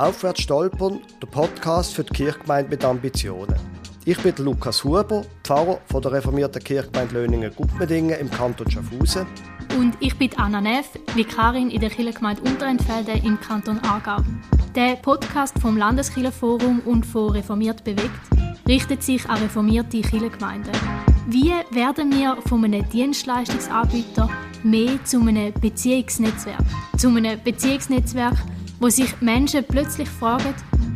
Aufwärts stolpern, der Podcast für die Kirchgemeinde mit Ambitionen. Ich bin Lukas Huber, Pfarrer von der reformierten Kirchgemeinde Löningen-Gutmedingen im Kanton Schaffhausen. Und ich bin Anna Neff, Vikarin in der Kirchgemeinde Unterentfelde im Kanton Aargau. Der Podcast vom Landeskirchenforum und von Reformiert bewegt richtet sich an reformierte Kirchengemeinden. Wie werden wir von einem Dienstleistungsanbieter mehr zu einem Beziehungsnetzwerk? Zu einem Beziehungsnetzwerk, wo sich Menschen plötzlich fragen,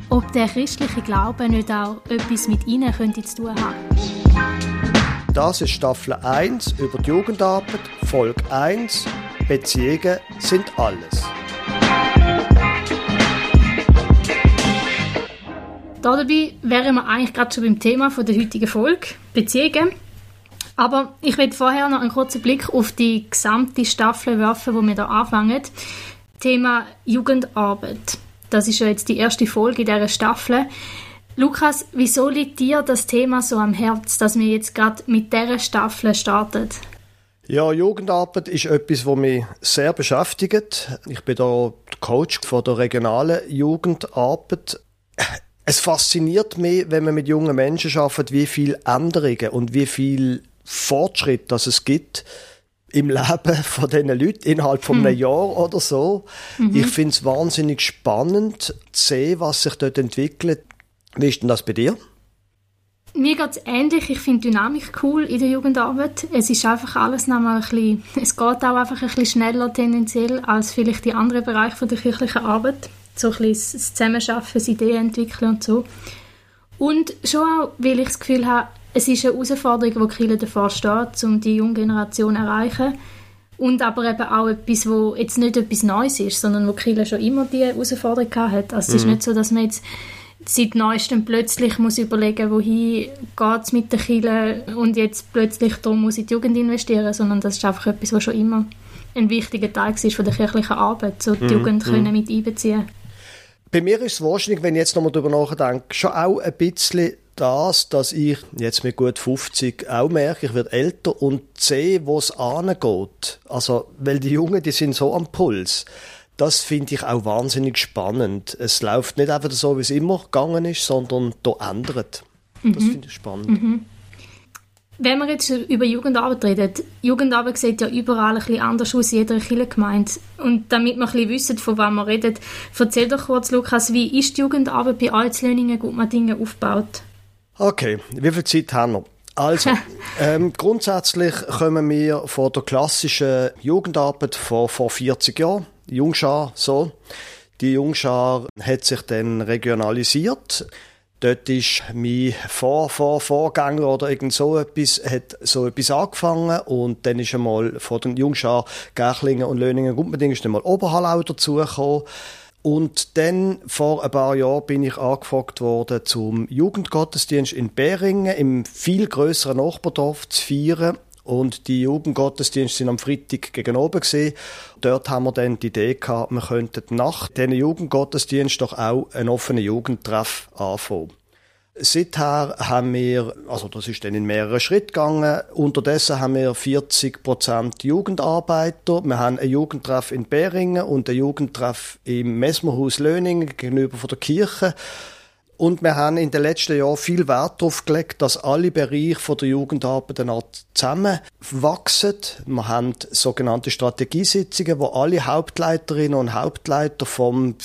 ob der christliche Glaube nicht auch etwas mit ihnen könnte zu tun haben. Das ist Staffel 1 über die Jugendarbeit, Folge 1 Beziehungen sind alles. Dabei wären wir eigentlich gerade schon beim Thema der heutigen Folge, Beziehungen. Aber ich will vorher noch einen kurzen Blick auf die gesamte Staffel werfen, wo wir hier anfangen. Thema Jugendarbeit. Das ist ja jetzt die erste Folge dieser Staffel. Lukas, wieso liegt dir das Thema so am Herz, dass wir jetzt gerade mit dieser Staffel starten? Ja, Jugendarbeit ist etwas, was mich sehr beschäftigt. Ich bin da Coach von der regionalen Jugendarbeit. Es fasziniert mich, wenn man mit jungen Menschen arbeitet, wie viele Änderungen und wie viel Fortschritt das es gibt im Leben von diesen Leuten innerhalb von hm. einem Jahr oder so. Mhm. Ich finde es wahnsinnig spannend zu sehen, was sich dort entwickelt. Wie ist denn das bei dir? Mir geht es ähnlich. Ich finde Dynamik cool in der Jugendarbeit. Es ist einfach alles nochmal ein bisschen, es geht auch einfach ein bisschen schneller tendenziell als vielleicht die anderen Bereiche der kirchlichen Arbeit. So ein bisschen das Zusammenschaffen, das Ideen entwickeln und so. Und schon auch, weil ich das Gefühl habe, es ist eine Herausforderung, die Kirche davor steht, um die junge Generation zu erreichen. Und aber eben auch etwas, wo jetzt nicht etwas Neues ist, sondern wo Kirche schon immer die Herausforderung hat. Also es ist mhm. nicht so, dass man jetzt seit Neuestem plötzlich muss überlegen, wohin geht es mit der Kirche und jetzt plötzlich darum muss in die Jugend investieren, sondern das ist einfach etwas, was schon immer ein wichtiger Teil ist von der kirchlichen Arbeit, so die mhm. Jugend können mhm. mit einbeziehen. Bei mir ist es wahrscheinlich, wenn ich jetzt nochmal darüber nachdenke, schon auch ein bisschen das, dass ich jetzt mit gut 50 auch merke, ich werde älter und sehe, wo es angeht. Also, weil die Jungen, die sind so am Puls. Das finde ich auch wahnsinnig spannend. Es läuft nicht einfach so, wie es immer gegangen ist, sondern da ändert. Das mhm. finde ich spannend. Mhm. Wenn wir jetzt über Jugendarbeit reden, Jugendarbeit sieht ja überall ein bisschen anders aus jeder Kirchengemeinde. Und damit wir ein bisschen wissen, von wem wir reden, erzähl doch kurz, Lukas, wie ist die Jugendarbeit bei Alzlöningen Gutmadingen aufgebaut? Okay, wie viel Zeit haben wir? Also, ähm, grundsätzlich kommen wir von der klassischen Jugendarbeit von vor 40 Jahren, Jungschar, so. Die Jungschar hat sich dann regionalisiert. Dort ist mein Vor Vor Vorgänger oder irgend so etwas, hat so etwas angefangen und dann ist einmal von den Jungschar Gärchlingen und Löningen Gumpending ist dann mal Oberhallau dazugekommen. Und dann, vor ein paar Jahren, bin ich angefragt worden, zum Jugendgottesdienst in Beringen im viel größeren Nachbardorf zu feiern. Und die Jugendgottesdienste sind am Freitag gegen oben gesehen. Dort haben wir dann die Idee gehabt, wir könnten nach diesen Jugendgottesdienst doch auch einen offenen Jugendtreff anfangen. Seither haben wir, also das ist dann in mehreren Schritten gegangen, unterdessen haben wir 40% Jugendarbeiter. Wir haben einen Jugendtreff in Beringen und einen Jugendtreff im Messmerhaus Löningen gegenüber von der Kirche. Und wir haben in den letzten Jahren viel Wert darauf gelegt, dass alle Bereiche von der Jugendarbeit zusammenwachsen. Wir haben sogenannte Strategiesitzungen, wo alle Hauptleiterinnen und Hauptleiter vom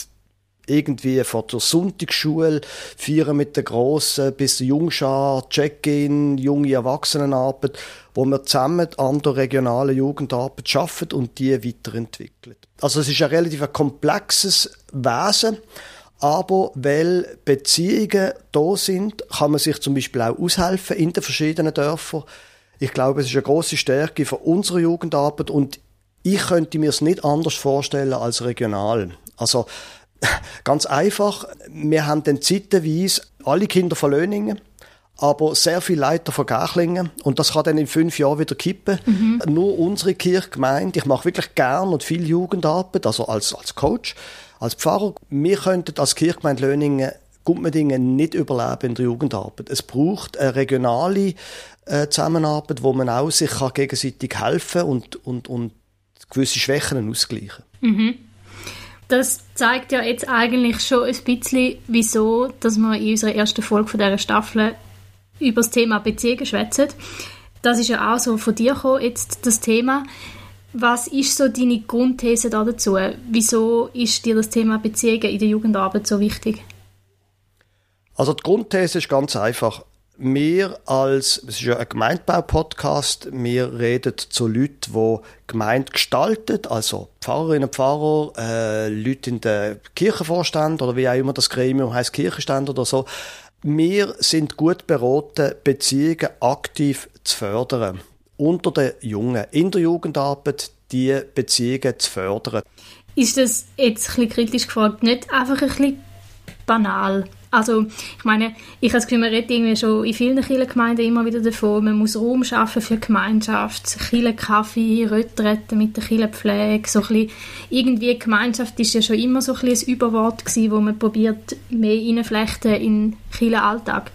irgendwie von der Sonntagsschule, feiern mit den Grossen, bis der Jungschar, Check-in, junge Erwachsenenarbeit, wo wir zusammen an der regionalen Jugendarbeit arbeiten und die weiterentwickeln. Also es ist ein relativ komplexes Wesen, aber weil Beziehungen da sind, kann man sich zum Beispiel auch aushelfen in den verschiedenen Dörfern. Ich glaube, es ist eine große Stärke von unserer Jugendarbeit und ich könnte mir es nicht anders vorstellen als regional. Also Ganz einfach, wir haben dann zeitweise alle Kinder von Löningen, aber sehr viele Leiter von Gärchlingen und das kann dann in fünf Jahren wieder kippen. Mhm. Nur unsere Kirchgemeinde, ich mache wirklich gern und viel Jugendarbeit, also als, als Coach, als Pfarrer, wir könnten als Kirchgemeinde Löningen Gumpendingen nicht überleben in der Jugendarbeit. Es braucht eine regionale äh, Zusammenarbeit, wo man auch sich kann gegenseitig helfen und, und, und gewisse Schwächen ausgleichen mhm. Das zeigt ja jetzt eigentlich schon ein bisschen, wieso, dass wir in unserer ersten Folge von dieser Staffel über das Thema Beziehungen schwätzen. Das ist ja auch so von dir gekommen, jetzt das Thema. Was ist so deine Grundthese da dazu? Wieso ist dir das Thema Beziehungen in der Jugendarbeit so wichtig? Also die Grundthese ist ganz einfach. Wir als, es ist ja ein Gemeindebau-Podcast, wir reden zu Leuten, die Gemeinde gestalten, also Pfarrerinnen und Pfarrer, äh, Leute in den Kirchenvorstand oder wie auch immer das Gremium heißt, Kirchenstand oder so. Wir sind gut beraten, Beziehungen aktiv zu fördern. Unter den Jungen, in der Jugendarbeit, die Beziehungen zu fördern. Ist das jetzt ein bisschen kritisch gefragt, nicht einfach ein bisschen banal? Also, ich meine, ich habe das Gefühl, man redet irgendwie schon in vielen Kirchengemeinden immer wieder davon, man muss Raum schaffen für Gemeinschaft, Kirchenkaffee, Retreten mit der Kirchenpflege, so ein bisschen, irgendwie Gemeinschaft ist ja schon immer so ein, bisschen ein Überwort gewesen, wo man probiert, mehr reinflechten in Kirchenalltag.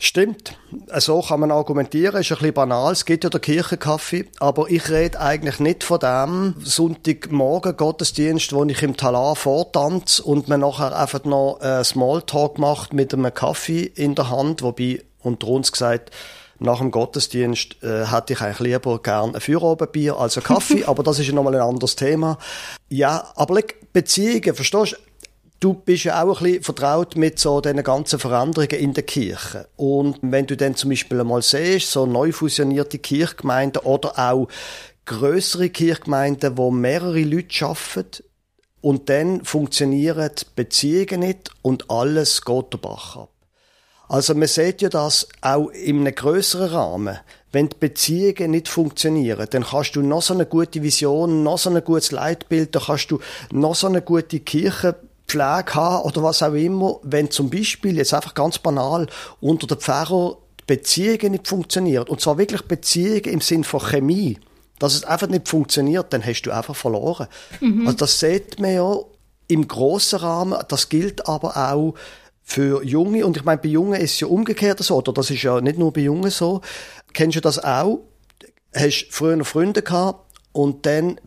Stimmt. So kann man argumentieren. Ist ein bisschen banal. Es gibt ja den Kirchenkaffee. Aber ich rede eigentlich nicht von dem Sonntagmorgen Gottesdienst, wo ich im Talar vortanze und man nachher einfach noch äh, Smalltalk macht mit einem Kaffee in der Hand. Wobei, unter uns gesagt, nach dem Gottesdienst äh, hätte ich eigentlich lieber gern ein Feierabendbier als ein Kaffee, aber das ist ja nochmal ein anderes Thema. Ja, aber Beziehungen, verstehst du? Bist ja auch ein bisschen vertraut mit so den ganzen Veränderungen in der Kirche. Und wenn du dann zum Beispiel einmal siehst, so neu fusionierte Kirchgemeinden oder auch größere Kirchgemeinden, wo mehrere Leute arbeiten, und dann funktionieren die Beziehungen nicht und alles geht der Bach ab. Also man sieht ja das auch in einem größeren Rahmen. Wenn die Beziehungen nicht funktionieren, dann kannst du noch so eine gute Vision, noch so ein gutes Leitbild, dann kannst du noch so eine gute Kirche Pflege haben oder was auch immer, wenn zum Beispiel, jetzt einfach ganz banal, unter den Pfarrer Beziehungen nicht funktionieren, und zwar wirklich Beziehungen im Sinn von Chemie, dass es einfach nicht funktioniert, dann hast du einfach verloren. Mhm. Also das sieht man ja im grossen Rahmen, das gilt aber auch für Junge, und ich meine, bei Jungen ist es ja umgekehrt so, oder das ist ja nicht nur bei Jungen so. Kennst du das auch? Hast früher noch Freunde gehabt, und dann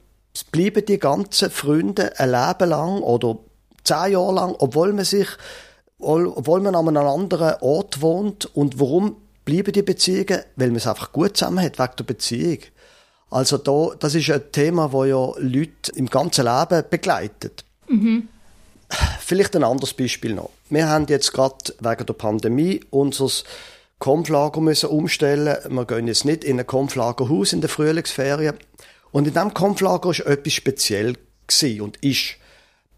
bleiben die ganzen Freunde ein Leben lang oder zehn Jahre lang, obwohl man sich, obwohl man an einem anderen Ort wohnt. Und warum bleiben die Beziehungen? Weil man es einfach gut zusammen hat, wegen der Beziehung. Also da, das ist ein Thema, das ja Leute im ganzen Leben begleitet. Mhm. Vielleicht ein anderes Beispiel noch. Wir haben jetzt gerade wegen der Pandemie unser Konflager müssen umstellen. Wir gehen jetzt nicht in ein Konflagerhaus in der Frühlingsferien. Und in diesem Konflager war etwas speziell und ist.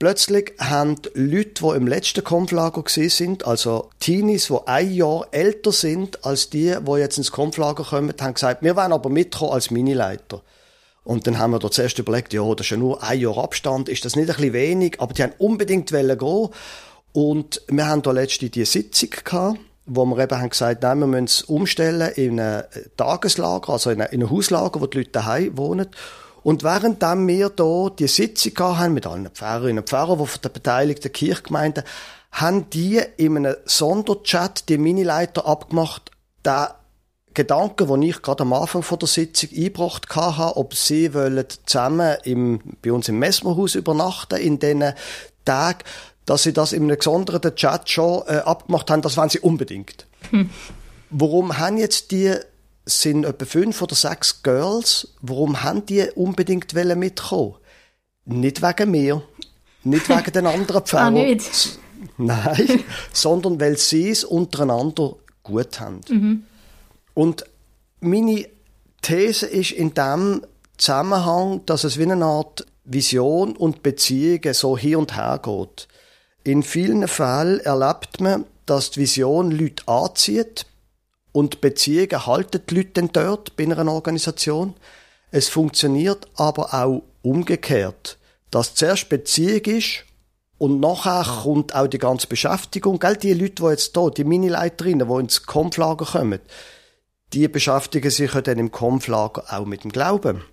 Plötzlich haben Leute, die im letzten Kampflager sind, also Teenies, die ein Jahr älter sind als die, die jetzt ins Kampflager kommen, haben gesagt, wir wollen aber mitkommen als Minileiter. Und dann haben wir da zuerst überlegt, ja, das ist ja nur ein Jahr Abstand, ist das nicht ein bisschen wenig? Aber die haben unbedingt gehen. Und wir haben da letzte die Sitzung gehabt, wo wir eben haben gesagt, nein, wir müssen es umstellen in ein Tageslager, also in ein Hauslager, wo die Leute daheim wohnen. Und während wir hier die Sitzung haben mit allen Pfarrerinnen und Pfarrern, die von der beteiligten Kirchgemeinden, haben die in einem Sonderchat die Minileiter abgemacht, der Gedanke, den ich gerade am Anfang von der Sitzung eingebracht habe, ob sie wollen zusammen im, bei uns im Messmerhaus übernachten in diesen Tagen, dass sie das in einem gesonderten Chat schon äh, abgemacht haben, das wollen sie unbedingt. Hm. Warum haben jetzt die sind etwa fünf oder sechs Girls. Warum haben die unbedingt mitkommen? Nicht wegen mir. Nicht wegen den anderen Pfarrern. ah, nicht? Nein, sondern weil sie es untereinander gut haben. Mhm. Und meine These ist in dem Zusammenhang, dass es wie eine Art Vision und Beziehungen so hier und her geht. In vielen Fällen erlebt man, dass die Vision Leute anzieht, und Beziehungen halten die Leute dann dort bei einer Organisation. Es funktioniert aber auch umgekehrt, dass zuerst Beziehung ist und nachher kommt auch die ganze Beschäftigung. Gell, die Leute, die jetzt hier, die Minileiterinnen, die ins Konflager kommen, die beschäftigen sich ja dann im Konflager auch mit dem Glauben.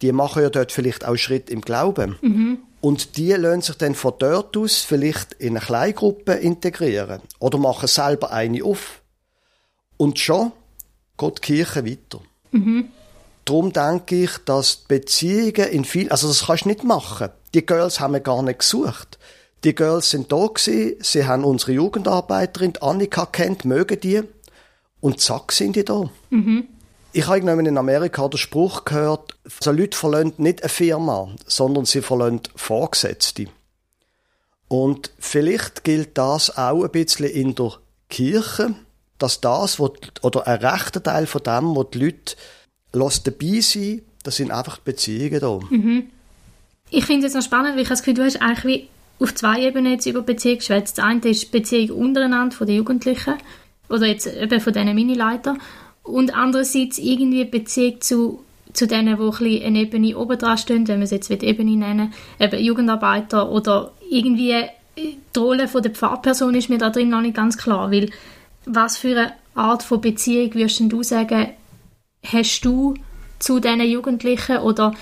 Die machen ja dort vielleicht auch Schritt im Glauben. Mhm. Und die lassen sich dann von dort aus vielleicht in eine Kleingruppe integrieren oder machen selber eine auf. Und schon geht die Kirche weiter. Mhm. darum denke ich, dass Beziehungen in viel, also das kannst du nicht machen. Die Girls haben wir gar nicht gesucht. Die Girls sind da gewesen, sie haben unsere Jugendarbeiterin, Annika kennt, mögen die. Und zack, sind die da. Mhm. Ich habe irgendwann in Amerika den Spruch gehört, so Leute verlassen nicht eine Firma, sondern sie verlassen Vorgesetzte. Und vielleicht gilt das auch ein bisschen in der Kirche, dass das, wo, oder ein rechter Teil von dem, wo die Leute dabei sind, das sind einfach Beziehungen da. Mhm. Ich finde es noch spannend, weil ich das Gefühl, du hast eigentlich wie auf zwei Ebenen jetzt über Beziehungen geschwätzt. Das eine ist die Beziehung untereinander von den Jugendlichen oder jetzt eben von diesen Minileitern und andererseits irgendwie Beziehung zu, zu denen, die ein eine Ebene oben dran stehen, wenn wir es jetzt Ebene nennen, eben Jugendarbeiter oder irgendwie die Rolle von der Pfarrperson ist mir da drin noch nicht ganz klar, weil was für eine Art von Beziehung würdest du sagen, hast du zu diesen Jugendlichen oder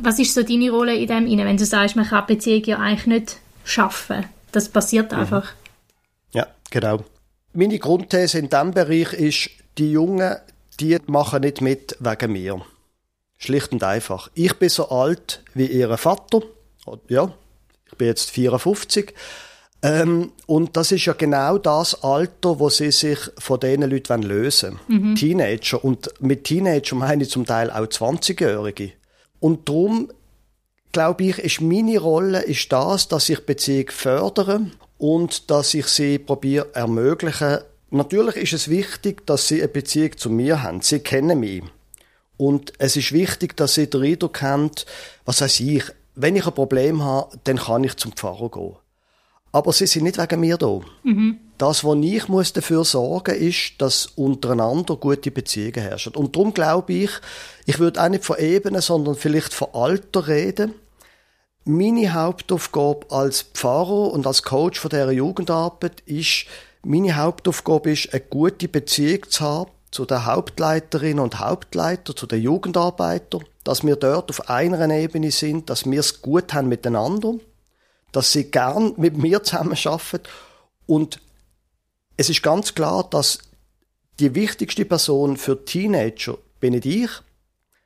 was ist so deine Rolle in dem wenn du sagst, man kann Beziehung ja eigentlich nicht schaffen, das passiert mhm. einfach. Ja, genau. Meine Grundthese in diesem Bereich ist, die Jungen, die machen nicht mit wegen mir. Schlicht und einfach. Ich bin so alt wie ihr Vater. Ja, ich bin jetzt 54. Ähm, und das ist ja genau das Alter, wo sie sich von diesen Leuten lösen wollen. Mhm. Teenager. Und mit Teenager meine ich zum Teil auch 20-Jährige. Und darum, glaube ich, ist meine Rolle ist das, dass ich Beziehung fördere und dass ich sie probiere ermöglichen. Natürlich ist es wichtig, dass sie eine Beziehung zu mir haben. Sie kennen mich. Und es ist wichtig, dass sie den Eindruck haben, was weiß ich, wenn ich ein Problem habe, dann kann ich zum Pfarrer gehen. Aber sie sind nicht wegen mir da. Mhm. Das, was ich muss dafür sorgen ist, dass untereinander gute Beziehungen herrschen. Und darum glaube ich, ich würde auch nicht von Ebene, sondern vielleicht von Alter reden. Meine Hauptaufgabe als Pfarrer und als Coach von dieser Jugendarbeit ist, meine Hauptaufgabe ist, eine gute Beziehung zu haben zu den Hauptleiterinnen und Hauptleiter, zu den Jugendarbeitern, dass wir dort auf einer Ebene sind, dass wir es gut haben miteinander, dass sie gern mit mir zusammen arbeiten und es ist ganz klar, dass die wichtigste Person für Teenager bin nicht ich,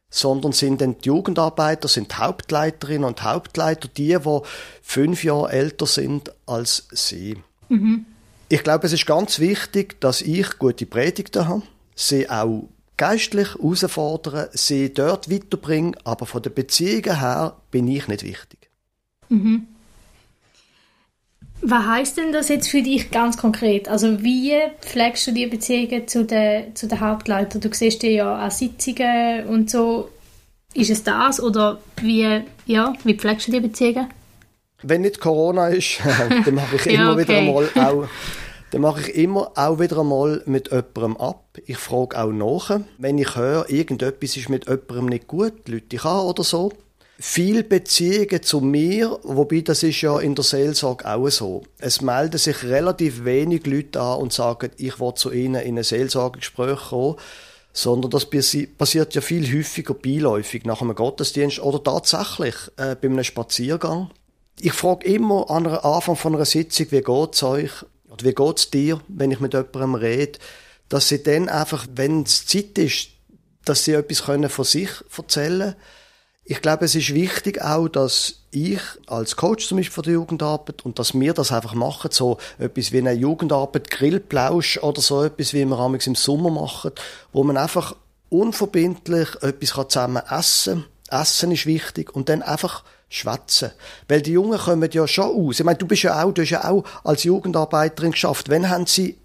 sondern sind dann die Jugendarbeiter, sind die Hauptleiterinnen und Hauptleiter, die, die fünf Jahre älter sind als sie. Mhm. Ich glaube, es ist ganz wichtig, dass ich gute Predigten habe, sie auch geistlich herausfordern, sie dort weiterbringen, aber von den Beziehungen her bin ich nicht wichtig. Mhm. Was heißt denn das jetzt für dich ganz konkret? Also wie pflegst du die Beziehungen zu den, zu den Hauptleitern? Du siehst die ja an Sitzungen und so. Ist es das oder wie, ja, wie pflegst du die Beziehungen? Wenn nicht Corona ist, dann mache ich immer okay. wieder einmal auch dann mache ich immer auch wieder einmal mit jemandem ab. Ich frage auch nach. Wenn ich höre, irgendetwas ist mit jemandem nicht gut, Leute ich an oder so. Viel Beziehungen zu mir, wobei das ist ja in der Seelsorge auch so. Es melden sich relativ wenig Leute an und sagen, ich will zu ihnen in ein Seelsorgegespräch kommen, sondern das passiert ja viel häufiger beiläufig nach einem Gottesdienst oder tatsächlich äh, bei einem Spaziergang. Ich frage immer an Anfang von einer Sitzung, wie geht's euch? Oder wie geht's dir, wenn ich mit jemandem rede? Dass sie dann einfach, wenn es Zeit ist, dass sie etwas können von sich erzählen können ich glaube, es ist wichtig auch, dass ich als Coach zum Beispiel von der Jugendarbeit und dass wir das einfach machen, so etwas wie eine Jugendarbeit, Grillplausch oder so etwas, wie wir amigs im Sommer machen, wo man einfach unverbindlich etwas zusammen essen kann. Essen ist wichtig und dann einfach schwätzen. Weil die Jungen kommen ja schon aus. Ich meine, du bist ja auch, du hast ja auch als Jugendarbeiterin geschafft. Wenn haben sie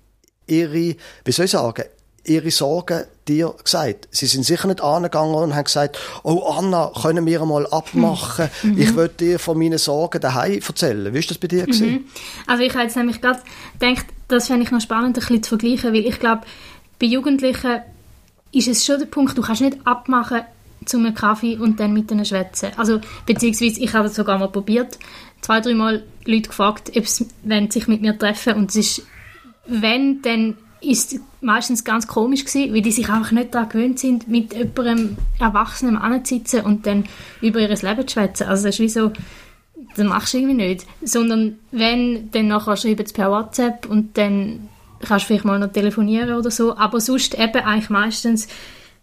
ihre, wie soll ich sagen, ihre Sorgen dir gesagt? Sie sind sicher nicht angegangen und haben gesagt, oh Anna, können wir mal abmachen? Mhm. Ich würde dir von meinen Sorgen daheim erzählen. Wie ist das bei dir mhm. Also ich habe jetzt nämlich gerade gedacht, das fände ich noch spannend, ein bisschen zu vergleichen, weil ich glaube, bei Jugendlichen ist es schon der Punkt, du kannst nicht abmachen zu einem Kaffee und dann mit ihnen schwätzen. Also, beziehungsweise, ich habe es sogar mal probiert, zwei, dreimal Leute gefragt, ob sie sich mit mir treffen und es ist, wenn, dann ist meistens ganz komisch gewesen, weil die sich einfach nicht daran gewöhnt sind, mit jemandem Erwachsenen anzusitzen und dann über ihr Leben zu schwätzen. Also das ist wie so, das machst du irgendwie nicht. Sondern wenn, dann nachher schreiben sie per WhatsApp und dann kannst du vielleicht mal noch telefonieren oder so. Aber sonst eben eigentlich meistens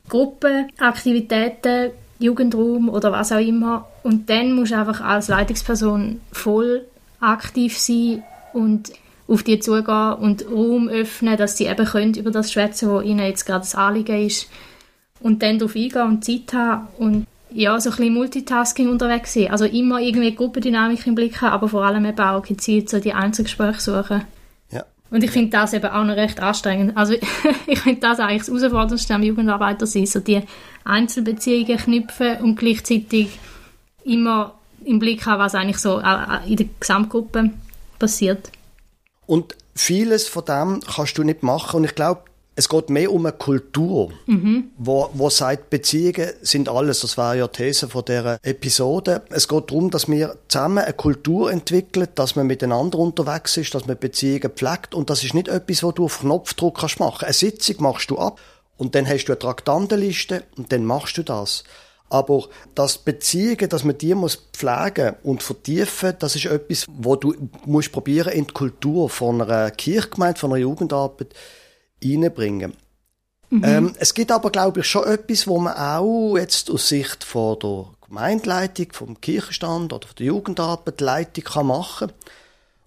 Gruppen, Aktivitäten, Jugendraum oder was auch immer. Und dann musst du einfach als Leitungsperson voll aktiv sein und auf die zugehen und Raum öffnen, dass sie eben können über das schwätzen, was ihnen jetzt gerade das Anliegen ist. Und dann darauf eingehen und Zeit haben und ja, so ein bisschen Multitasking unterwegs sein. Also immer irgendwie Gruppendynamik im Blick haben, aber vor allem eben auch gezielt so die Einzelgespräche suchen. Ja. Und ich finde das eben auch noch recht anstrengend. Also ich finde das eigentlich das Herausforderndste am Jugendarbeiter sein, so die Einzelbeziehungen knüpfen und gleichzeitig immer im Blick haben, was eigentlich so in der Gesamtgruppe passiert. Und vieles von dem kannst du nicht machen. Und ich glaube, es geht mehr um eine Kultur, mhm. wo, wo sagt, Beziehungen sind alles. Das war ja die These von dieser Episode. Es geht darum, dass wir zusammen eine Kultur entwickeln, dass man miteinander unterwegs ist, dass man Beziehungen pflegt. Und das ist nicht etwas, was du auf Knopfdruck kannst machen. Eine Sitzung machst du ab und dann hast du eine Traktandenliste und dann machst du das. Aber das Beziehungen, dass man die muss pflegen und vertiefen, das ist etwas, wo du musst probieren in die Kultur von einer Kirchgemeinde, von einer Jugendarbeit reinbringen. Mhm. Ähm, es gibt aber, glaube ich, schon etwas, wo man auch jetzt aus Sicht von der Gemeindeleitung, vom Kirchenstand oder von der Jugendarbeit Leitung kann machen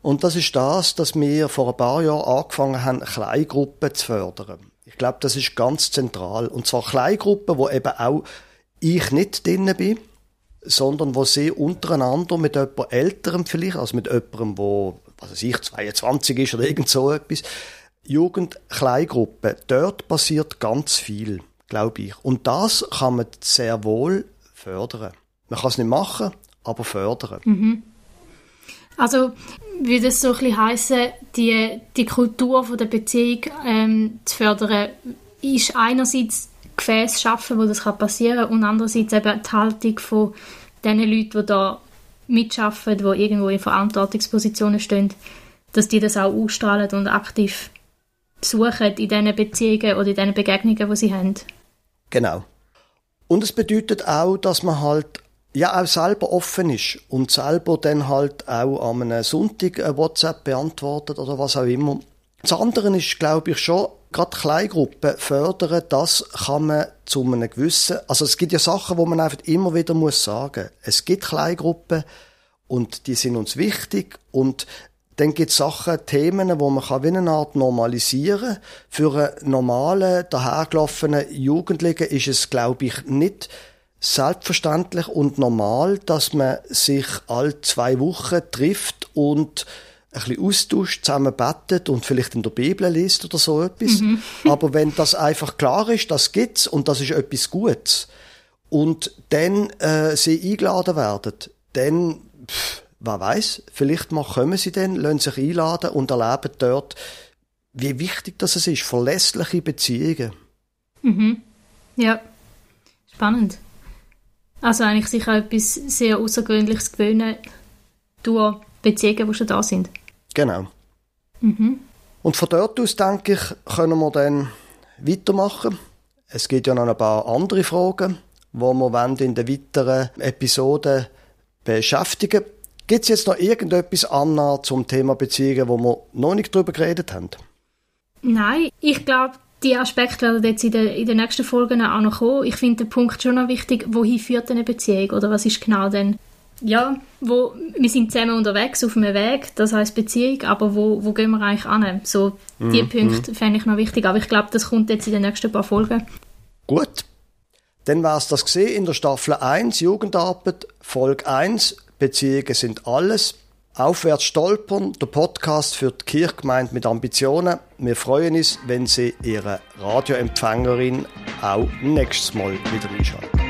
Und das ist das, dass wir vor ein paar Jahren angefangen haben, Kleingruppen zu fördern. Ich glaube, das ist ganz zentral. Und zwar Kleingruppen, wo eben auch ich nicht drin bin, sondern wo sie untereinander mit jemand Älterem vielleicht, also mit jemandem, wo, was weiß ich, 22 ist oder irgend so etwas, Jugendkleingruppe, dort passiert ganz viel, glaube ich. Und das kann man sehr wohl fördern. Man kann es nicht machen, aber fördern. Mhm. Also würde es so ein bisschen heissen, die, die Kultur von der Beziehung ähm, zu fördern, ist einerseits Gefäß schaffen, wo das passieren kann und andererseits eben die Haltung von den Leuten, die da mitschaffen, die irgendwo in Verantwortungspositionen stehen, dass die das auch ausstrahlen und aktiv suchen in diesen Beziehungen oder in diesen Begegnungen, die sie haben. Genau. Und es bedeutet auch, dass man halt ja auch selber offen ist und selber dann halt auch am einem Sonntag eine WhatsApp beantwortet oder was auch immer. Das andere ist, glaube ich, schon, gerade Kleingruppen fördern, das kann man zu einem gewissen, also es gibt ja Sachen, wo man einfach immer wieder muss sagen. Es gibt Kleingruppen und die sind uns wichtig und dann gibt es Sachen, Themen, wo man kann wie eine Art normalisieren kann. Für einen normalen, dahergelaufenen Jugendlichen ist es, glaube ich, nicht selbstverständlich und normal, dass man sich alle zwei Wochen trifft und ein bisschen austauscht, zusammen bettet und vielleicht in der Bibel liest oder so etwas. Mhm. Aber wenn das einfach klar ist, das gibt's und das ist etwas Gutes und dann äh, sie eingeladen werden, dann pff, wer weiß, vielleicht mal kommen sie dann, lassen sich einladen und erleben dort, wie wichtig das ist, verlässliche Beziehungen. Mhm. Ja, spannend. Also eigentlich sich auch etwas sehr Außergewöhnliches gewöhnen durch Beziehungen, die schon da sind. Genau. Mhm. Und von dort aus, denke ich, können wir dann weitermachen. Es gibt ja noch ein paar andere Fragen, die wir in den weiteren Episoden beschäftigen Gibt es jetzt noch irgendetwas, Anna, zum Thema Beziehungen, wo wir noch nicht drüber geredet haben? Nein, ich glaube, die Aspekte werden jetzt in den, in den nächsten Folgen auch noch kommen. Ich finde den Punkt schon noch wichtig, wohin führt eine Beziehung oder was ist genau denn ja, wo, wir sind zusammen unterwegs auf einem Weg, das heißt Beziehung, aber wo, wo gehen wir eigentlich an? So, die mm, Punkte mm. fände ich noch wichtig, aber ich glaube, das kommt jetzt in den nächsten paar Folgen. Gut, dann war es das gesehen in der Staffel 1, Jugendarbeit, Folge 1, Beziehungen sind alles. Aufwärts stolpern, der Podcast für die Kirchgemeinde mit Ambitionen. Wir freuen uns, wenn Sie Ihre Radioempfängerin auch nächstes Mal wieder einschalten.